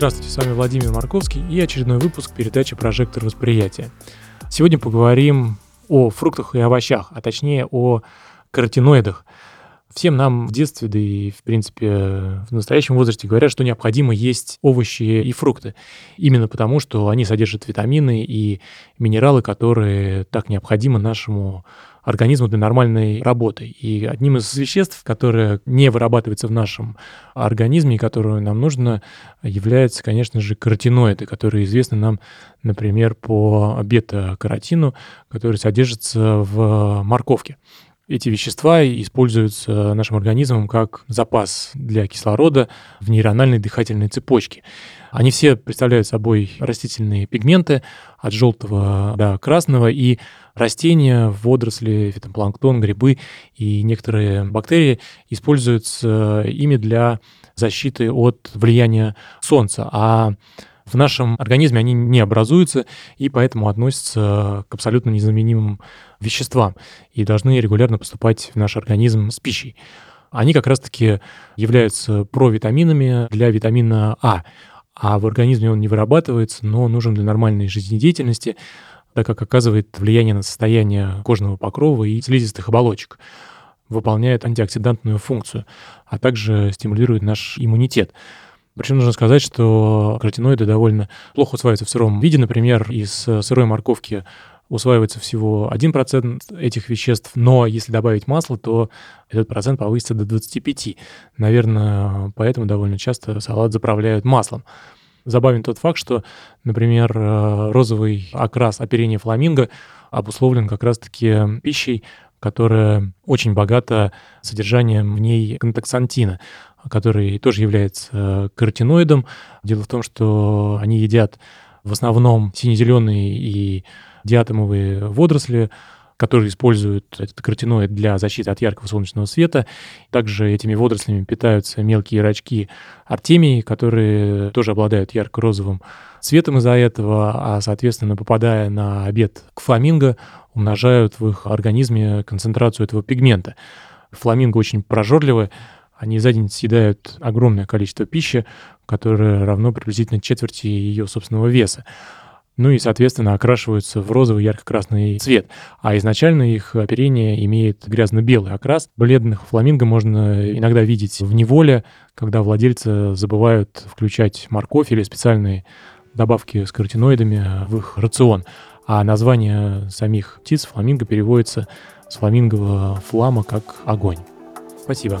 Здравствуйте, с вами Владимир Марковский и очередной выпуск передачи «Прожектор восприятия». Сегодня поговорим о фруктах и овощах, а точнее о каротиноидах. Всем нам в детстве, да и, в принципе, в настоящем возрасте говорят, что необходимо есть овощи и фрукты. Именно потому, что они содержат витамины и минералы, которые так необходимы нашему организму для нормальной работы. И одним из веществ, которое не вырабатывается в нашем организме и которое нам нужно, является, конечно же, каротиноиды, которые известны нам, например, по бета-каротину, который содержится в морковке. Эти вещества используются нашим организмом как запас для кислорода в нейрональной дыхательной цепочке. Они все представляют собой растительные пигменты от желтого до красного, и растения, водоросли, фитопланктон, грибы и некоторые бактерии используются ими для защиты от влияния солнца. А в нашем организме они не образуются и поэтому относятся к абсолютно незаменимым веществам и должны регулярно поступать в наш организм с пищей. Они как раз-таки являются провитаминами для витамина А, а в организме он не вырабатывается, но нужен для нормальной жизнедеятельности, так как оказывает влияние на состояние кожного покрова и слизистых оболочек, выполняет антиоксидантную функцию, а также стимулирует наш иммунитет. Причем нужно сказать, что каротиноиды довольно плохо усваиваются в сыром виде. Например, из сырой морковки усваивается всего 1% этих веществ, но если добавить масло, то этот процент повысится до 25%. Наверное, поэтому довольно часто салат заправляют маслом. Забавен тот факт, что, например, э, розовый окрас оперения фламинго обусловлен как раз-таки пищей, которая очень богата содержанием в ней контаксантина, который тоже является э, каротиноидом. Дело в том, что они едят в основном сине-зеленые и диатомовые водоросли, которые используют этот каротиноид для защиты от яркого солнечного света. Также этими водорослями питаются мелкие рачки артемии, которые тоже обладают ярко-розовым цветом из-за этого, а, соответственно, попадая на обед к фламинго, умножают в их организме концентрацию этого пигмента. Фламинго очень прожорливы, они за день съедают огромное количество пищи, которое равно приблизительно четверти ее собственного веса ну и, соответственно, окрашиваются в розовый ярко-красный цвет. А изначально их оперение имеет грязно-белый окрас. Бледных фламинго можно иногда видеть в неволе, когда владельцы забывают включать морковь или специальные добавки с каротиноидами в их рацион. А название самих птиц фламинго переводится с фламингового флама как огонь. Спасибо.